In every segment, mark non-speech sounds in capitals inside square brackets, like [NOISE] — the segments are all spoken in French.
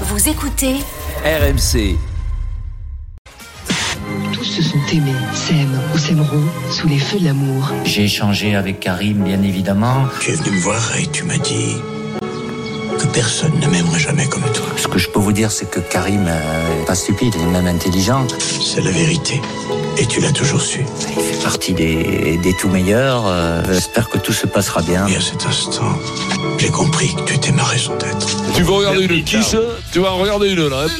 Vous écoutez RMC. Tous se sont aimés, s'aiment ou s'aimeront sous les feux de l'amour. J'ai échangé avec Karim, bien évidemment. Tu es venu me voir et tu m'as dit que personne ne m'aimerait jamais comme toi. Ce que je peux vous dire, c'est que Karim euh, est pas stupide, il est même intelligent. C'est la vérité. Et tu l'as toujours su. Il fait partie des, des tout meilleurs. Euh, J'espère que tout se passera bien. Et à cet instant, j'ai compris que tu étais ma raison d'être. Tu vas regarder une quiche Tu vas en regarder une là. hein.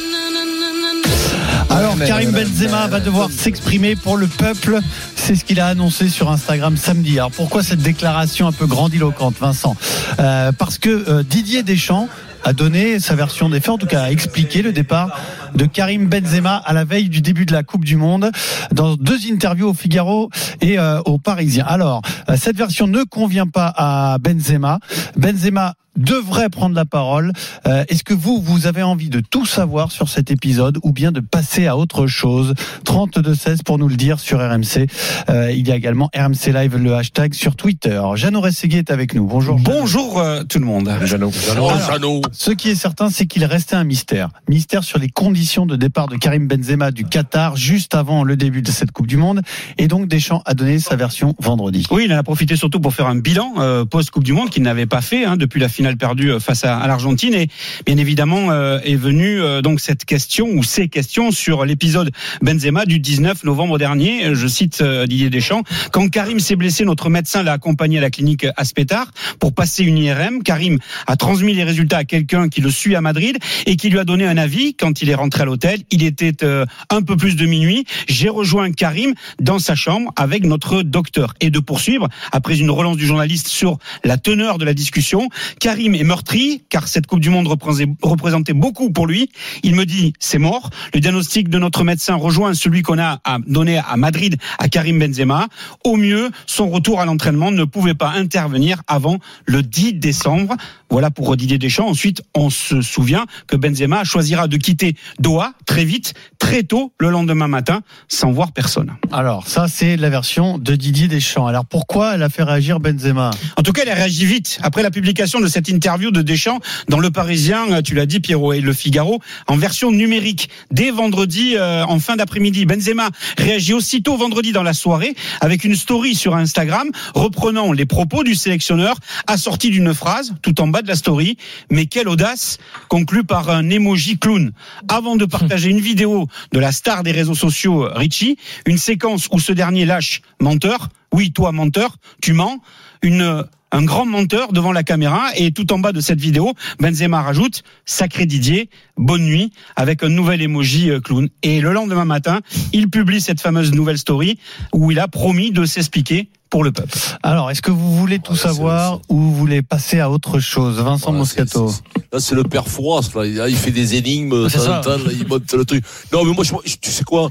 Alors Karim Benzema va devoir s'exprimer pour le peuple. C'est ce qu'il a annoncé sur Instagram samedi. Alors pourquoi cette déclaration un peu grandiloquente, Vincent? Euh, Parce que euh, Didier Deschamps a donné sa version des faits, en tout cas a expliqué le départ de Karim Benzema à la veille du début de la Coupe du Monde dans deux interviews au Figaro et euh, au Parisien. Alors, euh, cette version ne convient pas à Benzema. Benzema devrait prendre la parole. Euh, Est-ce que vous, vous avez envie de tout savoir sur cet épisode ou bien de passer à autre chose? 32-16 pour nous le dire sur RMC. Euh, il y a également RMC Live, le hashtag sur Twitter. Jeannot Rességuier est avec nous. Bonjour. Bonjour euh, tout le monde. Jeannot, Jeannot, Alors, Jeannot. Ce qui est certain, c'est qu'il restait un mystère. Mystère sur les conditions de départ de Karim Benzema du Qatar juste avant le début de cette Coupe du Monde. Et donc Deschamps a donné sa version vendredi. Oui, il en a profité surtout pour faire un bilan euh, post-Coupe du Monde qu'il n'avait pas fait hein, depuis la finale perdue euh, face à, l'Argentine. Et bien évidemment euh, est venue donc cette question ou ces questions sur l'épisode Benzema du 19 novembre dernier. Je cite Didier Deschamps. Quand Karim s'est blessé, notre médecin l'a accompagné à la clinique Aspetar pour passer une IRM. Karim a transmis les résultats à quelqu'un qui le suit à Madrid et qui lui a donné un avis quand il est rentré à l'hôtel. Il était euh, un peu plus de minuit. J'ai rejoint Karim dans sa chambre avec notre docteur et de poursuivre après une relance du journaliste sur la teneur de la discussion. Karim est meurtri car cette Coupe du Monde représentait- beaucoup pour lui. Il me dit c'est mort. Le diagnostic de notre médecin rejoint celui qu'on a donné à Madrid à Karim Benzema. Au mieux, son retour à l'entraînement ne pouvait pas intervenir avant le 10 décembre. Voilà pour Didier Deschamps. Ensuite, on se souvient que Benzema choisira de quitter Doha très vite, très tôt, le lendemain matin, sans voir personne. Alors ça, c'est la version de Didier Deschamps. Alors pourquoi elle a fait réagir Benzema? En tout cas, elle a réagi vite après la publication de cette interview de Deschamps dans Le Parisien, tu l'as dit Pierrot, et Le Figaro, en version numérique. Dès vendredi, euh, en fin d'après-midi, Benzema réagit aussitôt vendredi dans la soirée avec une story sur Instagram reprenant les propos du sélectionneur assorti d'une phrase tout en bas de la story. Mais quelle audace conclue par un emoji clown. Avant de partager une vidéo de la star des réseaux sociaux, Richie, une séquence où ce dernier lâche menteur. Oui, toi menteur, tu mens. Une un grand menteur devant la caméra et tout en bas de cette vidéo, Benzema rajoute sacré Didier, bonne nuit avec un nouvel emoji euh, clown. Et le lendemain matin, il publie cette fameuse nouvelle story où il a promis de s'expliquer pour le peuple. Alors, est-ce que vous voulez tout savoir ou vous voulez passer à autre chose Vincent Voilà, Moscato. c'est- c'est- Là, c'est le père Fouras, là. Il- fait des énigmes, ça. là, il monte le truc. Non, mais moi, je- tu sais quoi?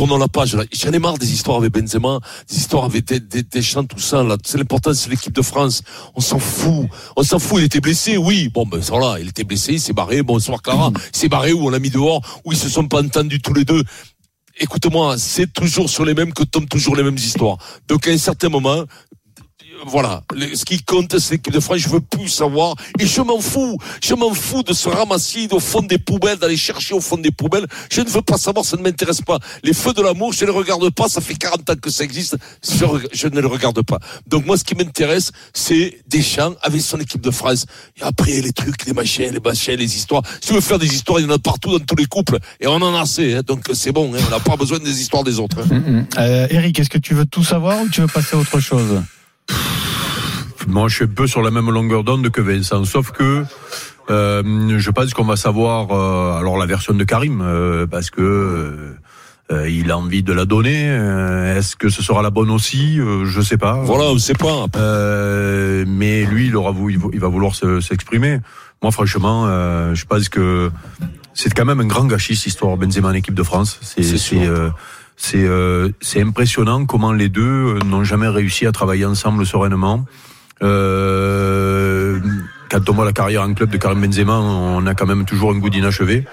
Tournons la page. J'en ai marre des histoires avec Benzema, des histoires avec des, des, des chants, tout ça, là. C'est l'important, c'est l'équipe de France. On s'en fout. On s'en fout. Il était blessé, oui. Bon, ben, voilà. Il était blessé, il s'est barré. Bonsoir, Clara. Il s'est barré où? On l'a mis dehors, où ils se sont pas entendus tous les deux. Écoute-moi, c'est toujours sur les mêmes que tombent toujours les mêmes histoires. Donc, à un certain moment, voilà, ce qui compte, c'est l'équipe de France. Je veux plus savoir. Et je m'en fous. Je m'en fous de se ramasser au fond des poubelles, d'aller chercher au fond des poubelles. Je ne veux pas savoir, ça ne m'intéresse pas. Les feux de l'amour, je ne les regarde pas. Ça fait 40 ans que ça existe. Je, ne les regarde pas. Donc moi, ce qui m'intéresse, c'est Deschamps avec son équipe de France. Et après, les trucs, les machins, les machins, les histoires. Si tu veux faire des histoires, il y en a partout dans tous les couples. Et on en a assez. hein. Donc c'est bon. hein. On n'a pas besoin des histoires des autres. hein. Euh, Eric, est-ce que tu veux tout savoir ou tu veux passer à autre chose? Moi, je suis un peu sur la même longueur d'onde que Vincent, sauf que euh, je pense qu'on va savoir euh, alors la version de Karim euh, parce que euh, euh, il a envie de la donner. Euh, Est-ce que ce sera la bonne aussi Je sais pas. Voilà, on sait pas. Euh, mais lui, il aura voulu, il va vouloir se- s'exprimer. Moi, franchement, euh, je pense que c'est quand même un grand gâchis cette histoire Benzema en équipe de France. C'est C'est impressionnant comment les deux n'ont jamais réussi à travailler ensemble sereinement. Euh, quand on voit la carrière en club de Karim Benzema, on a quand même toujours un goût d'inachevé.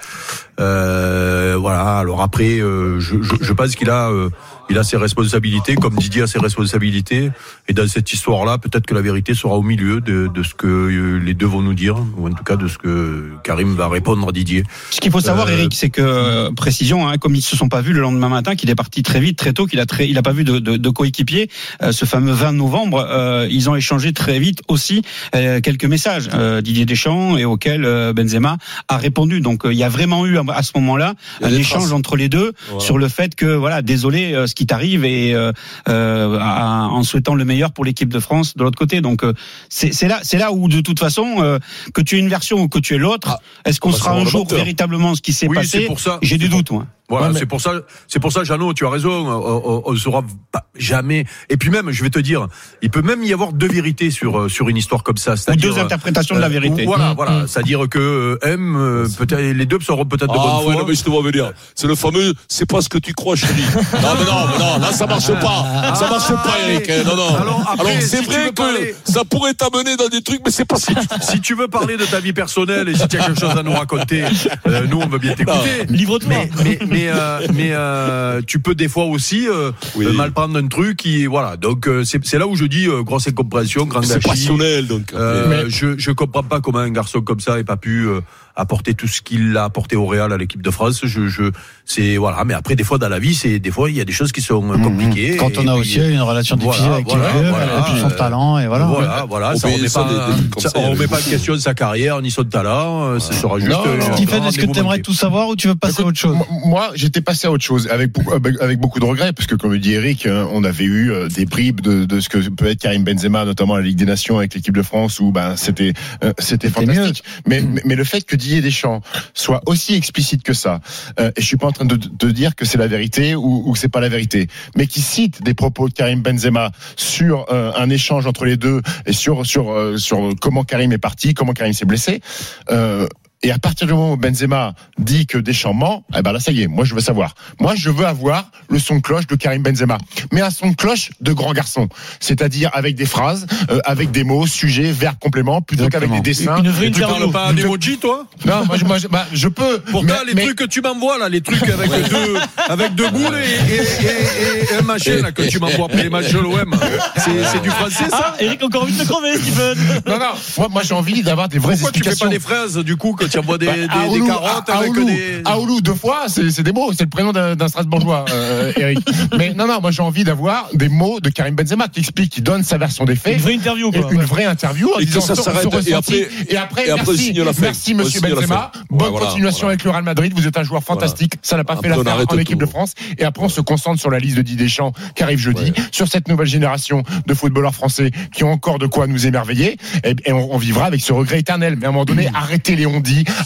Euh, voilà. Alors après, euh, je, je, je pense qu'il a, euh, il a ses responsabilités, comme Didier a ses responsabilités. Et dans cette histoire-là, peut-être que la vérité sera au milieu de, de ce que euh, les deux vont nous dire, ou en tout cas de ce que Karim va répondre à Didier. Ce qu'il faut savoir, Euh, Eric, c'est que précision, hein, comme ils se sont pas vus le lendemain matin, qu'il est parti très vite, très tôt, qu'il a très, il a pas vu de, de, de coéquipier. euh, ce fameux 20 novembre, euh, ils ont échangé très vite aussi quelques messages. Didier Deschamps et auxquels Benzema a répondu. Donc il y a vraiment eu à ce moment-là un échange entre les deux Voilà. sur le fait que voilà, désolé, ce qui t'arrive et euh, euh, à- en souhaitant le meilleur pour l'équipe de France de l'autre côté. Donc euh, c'est c'est là, c'est là où de toute façon euh, que tu aies une version ou que tu aies l'autre, Ah, est-ce qu'on on va sera un jour véritablement ce qui s'est Oui, passé c'est pour ça. J'ai des doutes, moi. Voilà, Ouais, mais- c'est pour ça, c'est pour ça, Jeannot, tu as raison. On, on, on saura pas, jamais. Et puis même, je vais te dire, il peut même y avoir deux vérités sur euh, sur une histoire comme ça. Ou deux interprétations de la euh, vérité. Voilà, Mmh, voilà. mmh. C'est-à-dire que euh, M, euh, peut-être les deux seront peut-être de Ah bonne ouais, foi. non, mais je te vois venir. C'est le fameux, c'est pas ce que tu crois, chérie. [LAUGHS] Non, mais non, non, là, ça marche pas. Ça marche pas, Eric. Non, non. Alors, c'est si vrai que parler- ça pourrait t'amener dans des trucs, mais c'est pas ça. [LAUGHS] si tu veux parler de ta vie personnelle et si tu as quelque chose à nous raconter, euh, nous on veut bien t'écouter. Livre-toi. Mais mais mais, euh, mais euh, tu peux des fois aussi Oui. mal prendre un truc qui voilà. Donc c'est là où je dis grosse incompréhension, grande C'est passionnel, donc. Je je comprends pas comment un garçon comme ça ait pas pu apporter tout ce qu'il a apporté au Real à l'équipe de France. Je je c'est voilà. Mais après des fois dans la vie c'est des fois il y a des choses qui sont euh, compliquées. Mmh, Quand on a puis, aussi une relation difficile voilà, avec voilà, quelqu'un, voilà, et puis son euh, talent, et voilà. Voilà, voilà, On ça remet ça, pas, des- ça, on pas en beaucoup. question sa carrière ni son talent. euh, Ce sera juste. Euh, Stephen, est-ce que tu aimerais tout savoir ou tu veux passer à autre chose? Moi, j'étais passé à autre chose avec beaucoup, avec, beaucoup de regrets, parce que comme le dit Eric, euh, on avait eu euh, des bribes de, de ce que peut être Karim Benzema, notamment à la Ligue des Nations avec l'équipe de France, où ben c'était euh, c'était C'était fantastique. Mais, mais mais le fait que Didier Deschamps soit aussi explicite que ça, euh, et je suis pas en train de, dire que c'est la vérité ou, que c'est pas la vérité, mais qui cite des propos de Karim Benzema sur euh, un échange entre les deux et sur sur euh, sur comment Karim est parti, comment Karim s'est blessé. Et à partir du moment où Benzema dit que Deschamps ment, eh ben là ça y est, moi je veux savoir. Moi je veux avoir le son de cloche de Karim Benzema, mais un son de cloche de grand garçon, c'est-à-dire avec des phrases, euh, avec des mots, sujets, verbes, compléments, plutôt qu'avec des dessins. Une vraie Tu parles pas en emoji, toi? Non, moi je, moi, je- bah, je peux. Pourtant, mais- les mais- trucs que tu m'envoies là, les trucs avec deux, avec deux boules et, et, et, et un machin là que tu m'envoies après les matchs de l'OM, c'est c'est du français ça? Ah, Eric, encore envie de te crever, Steven. Non, non, moi, moi j'ai envie d'avoir des vraies Pourquoi tu fais explications. pas des fraises du coup que tu envoies des, Bah, des, des Aoulou, carottes avec Aoulou, des. Aoulou, deux fois, c'est des mots, c'est le prénom d'un Strasbourgeois, euh, Eric. [LAUGHS] Mais non, non, moi j'ai envie d'avoir des mots de Karim Benzema. Qui explique, qui donne sa version des faits. Une vraie interview, quoi. une vraie interview en Et que disant ça s'arrête, et après- et après, et après, merci, la merci On monsieur Benzema, bonne Ouais, voilà, continuation voilà. avec le Real Madrid, vous êtes un joueur fantastique, ça n'a pas Après, fait l'affaire en équipe de France, et après on se concentre sur la liste de Didier Deschamps qui arrive jeudi, sur cette nouvelle génération de footballeurs français qui ont encore de quoi nous émerveiller, et, on, vivra avec ce regret éternel, mais à un moment donné, arrêtez les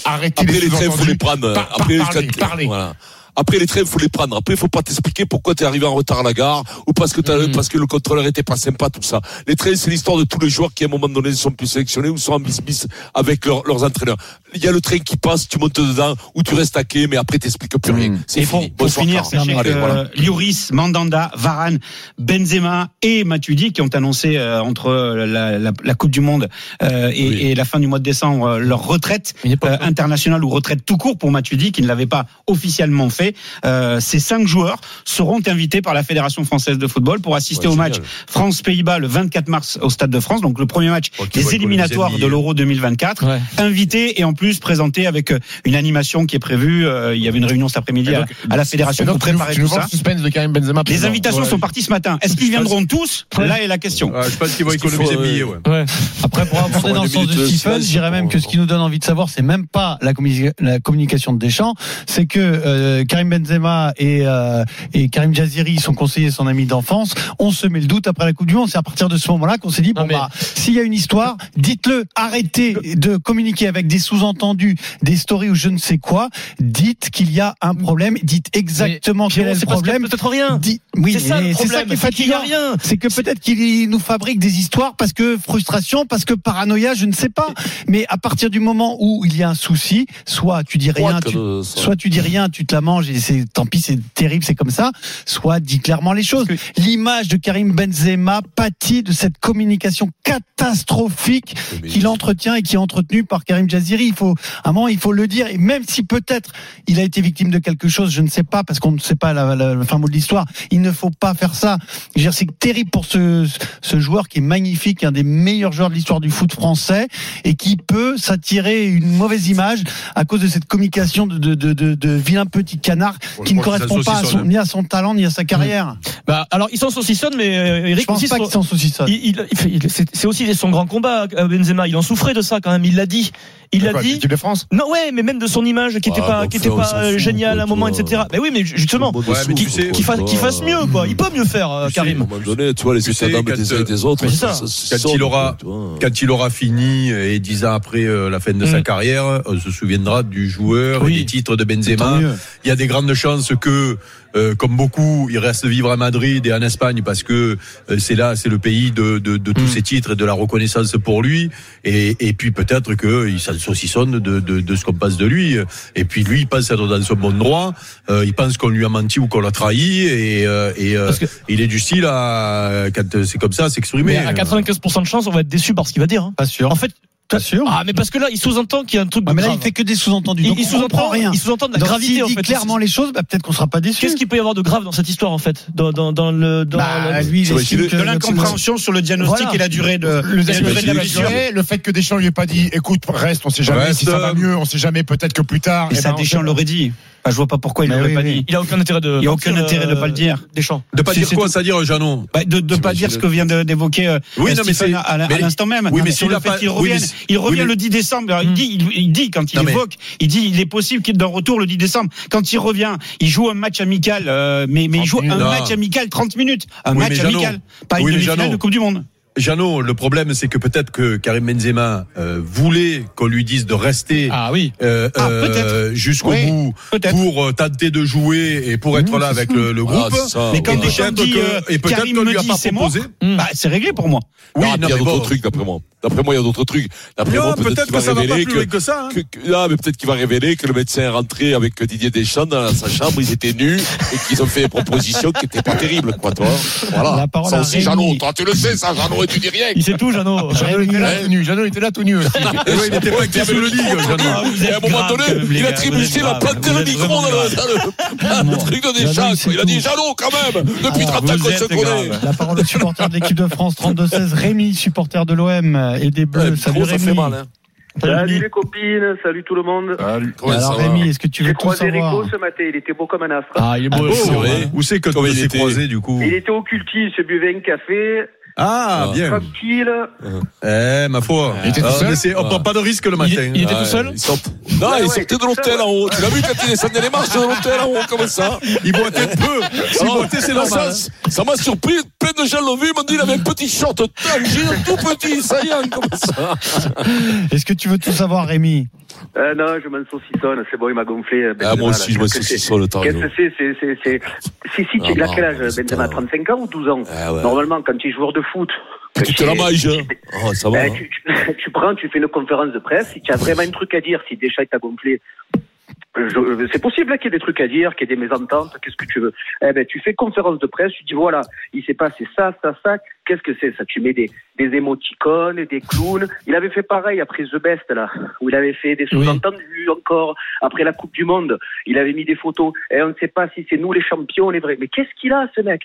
arrêtez Après les les trains, faut les sous-entendus, prendre. Par- par- Après, parlez, quand- parlez. Voilà. Après les trains, faut les prendre. Après, il faut pas t'expliquer pourquoi t'es arrivé en retard à la gare ou parce que t'as- parce que le contrôleur était pas sympa, tout ça. Les trains, c'est l'histoire de tous les joueurs qui à un moment donné sont plus sélectionnés ou sont en bis-bis avec leurs- leurs entraîneurs. Il y a le train qui passe, tu montes dedans ou tu restes à quai, mais après t'expliques plus rien. C'est Et pour, fini. pour Bonsoir, finir, sachez Allez, que voilà. Lloris, Mandanda, Varane, Benzema et Matuidi qui ont annoncé euh, entre la, la- la Coupe du Monde euh, et, Oui. et la fin du mois de décembre euh, leur retraite euh, internationale ou retraite tout court pour Matuidi qui ne l'avait pas officiellement fait. Euh, ces cinq joueurs seront invités par la Fédération française de football pour assister Ouais, au match France-Pays-Bas le 24 mars au Stade de France, donc le premier match Oh, des éliminatoires de l'Euro 2024. Ouais. Invité et en plus présenté avec euh, une animation qui est prévue. Euh, il y avait une réunion cet après-midi à, la fédération donc, pour préparer tu tout ça. le de Karim Benzema. Les invitations Ouais. sont parties ce matin. Est-ce qu'ils viendront tous? Là est la question. Je pense qu'ils vont économiser faut, le billet. Ouais. Après, pour aborder dans le sens de Stephen, dirais même que ce qui nous donne envie de savoir, c'est même pas la, communication- la communication de Deschamps, c'est que euh, Karim Benzema et, euh, et Karim Jaziri, son conseiller, son ami d'enfance, on se met le doute après la Coupe du Monde. C'est à partir de ce moment-là qu'on s'est dit, bon mais- bah, s'il y a une histoire, dites-le, arrêtez de communiquer avec des sous-entendus, des stories ou je ne sais quoi. Dites qu'il y a un problème, dites exactement quel est le problème. Peut-être rien. Dites- oui, C'est ça mais ça problème. qui est fatigant. rien. C'est que peut-être qu'il nous fabrique des histoires parce que frustration, parce que paranoïa, je ne sais pas. Mais à partir du moment où il y a un souci, soit tu dis rien, tu, soit tu dis rien, tu te la manges dérange et c'est tant pis, c'est terrible, c'est comme ça, soit dit clairement les choses. L'image de Karim Benzema pâtit de cette communication catastrophique qu'il entretient et qui est entretenue par Karim Jaziri. Il faut, à un moment, il faut le dire. Et même si peut-être il a été victime de quelque chose, je ne sais pas, parce qu'on ne sait pas la, fin mot de l'histoire, il ne faut pas faire ça. C'est terrible pour ce, ce joueur qui est magnifique, un des meilleurs joueurs de l'histoire du foot français, et qui peut s'attirer une mauvaise image à cause de cette communication de, de, de, de, de vilain petit canard Bon, qui je ne correspond pas à son, saucissonne. ni à son talent ni à sa carrière. Bah, alors, ils s'en saucissonnent, mais euh, Je Eric pense aussi. pas qu'ils s'en saucissonnent. il, il- il il- c'est aussi son grand combat, euh, Benzema. Il en souffrait de ça quand même. Il l'a dit. Il l'a Quoi, dit. l'équipe de France? Non, ouais, mais même de son image qui était Ah, pas, bon, qui était pas euh, géniale à un moment, toi. etc. Mais oui, mais justement, Bon, Ouais, mais tu dessous, sais, quoi, qu'il fasse, toi. qu'il fasse mieux, quoi. Il peut mieux faire, euh, Karim. tu vois, les Tu états sais, d'âme quand, des uns et des autres, Quand il aura-. Quand il aura fini et dix ans après euh, la fin de sa Mm. carrière, on se souviendra du joueur Oui. et des titres de Benzema. Il y a des grandes chances que, euh, comme beaucoup, il reste vivre à Madrid et en Espagne parce que euh, c'est là, c'est le pays de, de, de tous Mm. ces titres et de la reconnaissance pour lui. Et, et puis peut-être qu'il s'en saucissonne de, de, de ce qu'on pense de lui. Et puis lui, il pense être dans son bon droit. Euh, il pense qu'on lui a menti ou qu'on l'a trahi. Et, euh, et euh, que- il est du style à, quand c'est comme ça, à s'exprimer. Mais à 95% de chance, on va être déçu par ce qu'il va dire. hein. Pas sûr. En fait, Sûr. ah, mais parce que là, il sous-entend qu'il y a un truc Ouais, mais là, grave. il fait que des sous-entendus. Il, sous-entend rien. Il sous-entend de la Donc, gravité, s'il en dit fait. clairement les choses, bah, peut-être qu'on sera pas déçu. Qu'est-ce qu'il peut y avoir de grave dans cette histoire, en fait? Dans, dans, dans le, dans Bah, le- lui, il est- de l'incompréhension sur le diagnostic Voilà. et la durée de, Le et la durée de la blessure. Le fait que Deschamps lui ait pas dit, écoute, reste, on sait jamais Reste, si ça va mieux, on sait jamais, peut-être que plus tard. Et eh ça, ben, Deschamps l'aurait dit. Enfin, je vois pas pourquoi il l'aurait oui, pas oui. dit. Il a aucun intérêt de. Il a aucun intérêt de pas le dire. Deschamps. De pas C'est- dire quoi, c'est-à-dire Jeannot? Bah, de ne pas dire ce que vient d'évoquer euh, Oui, non, mais c'est- à, l'instant même. oui, mais sur le fait pas- qu'il oui, revienne, mais c'est- il revient oui, mais- le 10 décembre. Alors, il Mm. dit, il, il dit quand il Non, mais- évoque, il dit, il est possible qu'il d'un retour le 10 décembre. Quand il revient, il joue un match amical, euh, mais, mais il joue un match amical 30 minutes, un match amical, pas une demi-finale de Coupe du Monde. Jeannot, le problème, c'est que peut-être que Karim Benzema euh, voulait qu'on lui dise de rester Ah oui. euh, Ah, euh, jusqu'au Oui, bout peut-être. pour euh, tenter de jouer et pour être Mmh, là avec le, le Ah, groupe. ça, Mais quand ouais. peut-être dit, que- et peut-être qu'on me lui a dit, pas proposé. Mm. Bah, c'est réglé pour moi. Oui, non, non, il y a mais d'autres bon. trucs, d'après moi. D'après moi, il y a d'autres trucs. D'après Non, moi, peut-être qu'il que ça va pas révéler plus que ça. hein. que, que- ah, mais peut-être qu'il va révéler que le médecin est rentré avec Didier Deschamps dans sa chambre, ils étaient nus et qu'ils ont fait des propositions qui n'étaient pas terribles, quoi, toi. Voilà. La parole ça à aussi. Jeannot, toi, tu le sais, ça, Jeannot, et tu dis rien. Il sait tout, Jeannot. Jeannot était là tout nu. Jeannot était là tout nu aussi. [LAUGHS] Ouais, il n'était pas actif sous le ligue, Jeannot. Ah, Et à un moment donné, il a trébuché, êtes il a grave, planté vous le êtes micro dans le, [LAUGHS] truc de Deschamps. il a dit. Jeannot, quand même. Depuis Alors, 30 ans qu'on se connaît. La parole au supporter de l'équipe de France 32-16, Rémi, supporter de l'OM et des Ouais, Bleus. le Salut Rémi. fait mal, hein. Salut, Salut les copines, salut tout le monde. Comment ça Alors Rémi, est-ce que tu veux tout savoir Rico ce matin, il était beau comme un astre. Ah, il est beau. Oh, c'est vrai. Où c'est que tu était croisé du coup Il était au culti, il se buvait un café, Ah, Ah. bien. tranquille. Eh, ma foi. Il était tout Ah, seul c'est- on prend pas de risque le matin. il était tout seul il sort- Non, Ouais, il ouais, sortait de l'hôtel seul, en haut. Tu l'as vu quand il descendait les marches de l'hôtel en haut, comme ça Il boitait peu. S'il boitait, c'est ça, normal. ça- Ça m'a surpris. Plein de gens l'ont vu. Ils m'ont dit il avait un petit short tangier, tout petit, ça y est, comme ça. [LAUGHS] Est-ce que tu veux tout savoir Rémi Euh, non, je m'en saucissonne, c'est bon, il m'a gonflé. euh, Ah, moi aussi, là. je me Qu'est-ce que c'est saucissonne le temps. Qu'est-ce que c'est C'est, c'est, c'est, c'est, si, tu Ah, il a quel âge, Benzema un- 35 ans ou 12 ans Ah ouais. Normalement, quand tu es joueur de foot, Tu te la mailles. ça va. hein. tu, tu, [LAUGHS] tu prends, tu fais une conférence de presse, si tu as vraiment un truc à dire, si Deschamps t'a gonflé, je- c'est possible hein, qu'il y ait des trucs à dire, qu'il y ait des mésententes, qu'est-ce que tu veux Eh ben, tu fais conférence de presse, tu dis voilà, il s'est passé ça, ça, ça, qu'est-ce que c'est ça? Tu mets des, des émoticônes, des clowns. Il avait fait pareil après The Best, là, où il avait fait des sous-entendus encore. Après la Coupe du Monde, il avait mis des photos. Et on ne sait pas si c'est nous les champions, les vrais. Mais qu'est-ce qu'il a, ce mec?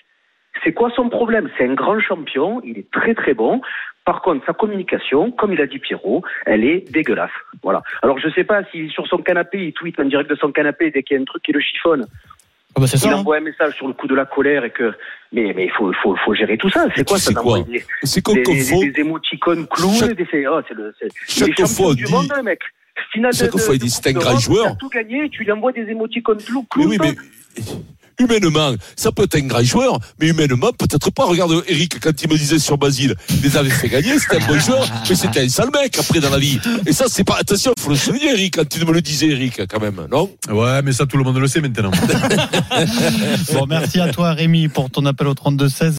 C'est quoi son problème? C'est un grand champion, il est très très bon. Par contre, sa communication, comme il a dit Pierrot, elle est dégueulasse. Voilà. Alors je sais pas si sur son canapé, il tweet en direct de son canapé dès qu'il y a un truc qui le chiffonne. Ah bah, il ça. hein. envoie un message sur le coup de la colère et que. Mais mais il faut, faut, faut gérer tout ça. C'est quoi ça quoi des, C'est comme des, des, faut. des émoticônes et des. Oh, c'est le. C'est Chaque fois, du dit- monde, le mec. Finale Chaque de- fois, il dit, c'est un grand joueur. Tout gagné tu lui envoies des émoticônes clowns. Mais oui, mais humainement, ça peut être un grand joueur, mais humainement, peut-être pas. Regarde Eric, quand il me disait sur Basile, il les avait fait gagner, c'était un bon joueur, mais c'était un sale mec après dans la vie. Et ça, c'est pas, attention, faut le souligner, Eric, quand tu me le disais, Eric, quand même, non? Ouais, mais ça, tout le monde le sait maintenant. [LAUGHS] [LAUGHS] Bon, merci à toi Rémi pour ton appel au 32-16.